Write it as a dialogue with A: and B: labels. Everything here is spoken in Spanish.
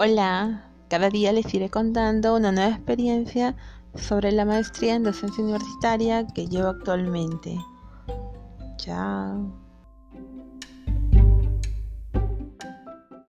A: Hola, cada día les iré contando una nueva experiencia sobre la maestría en docencia universitaria que llevo actualmente. Chao.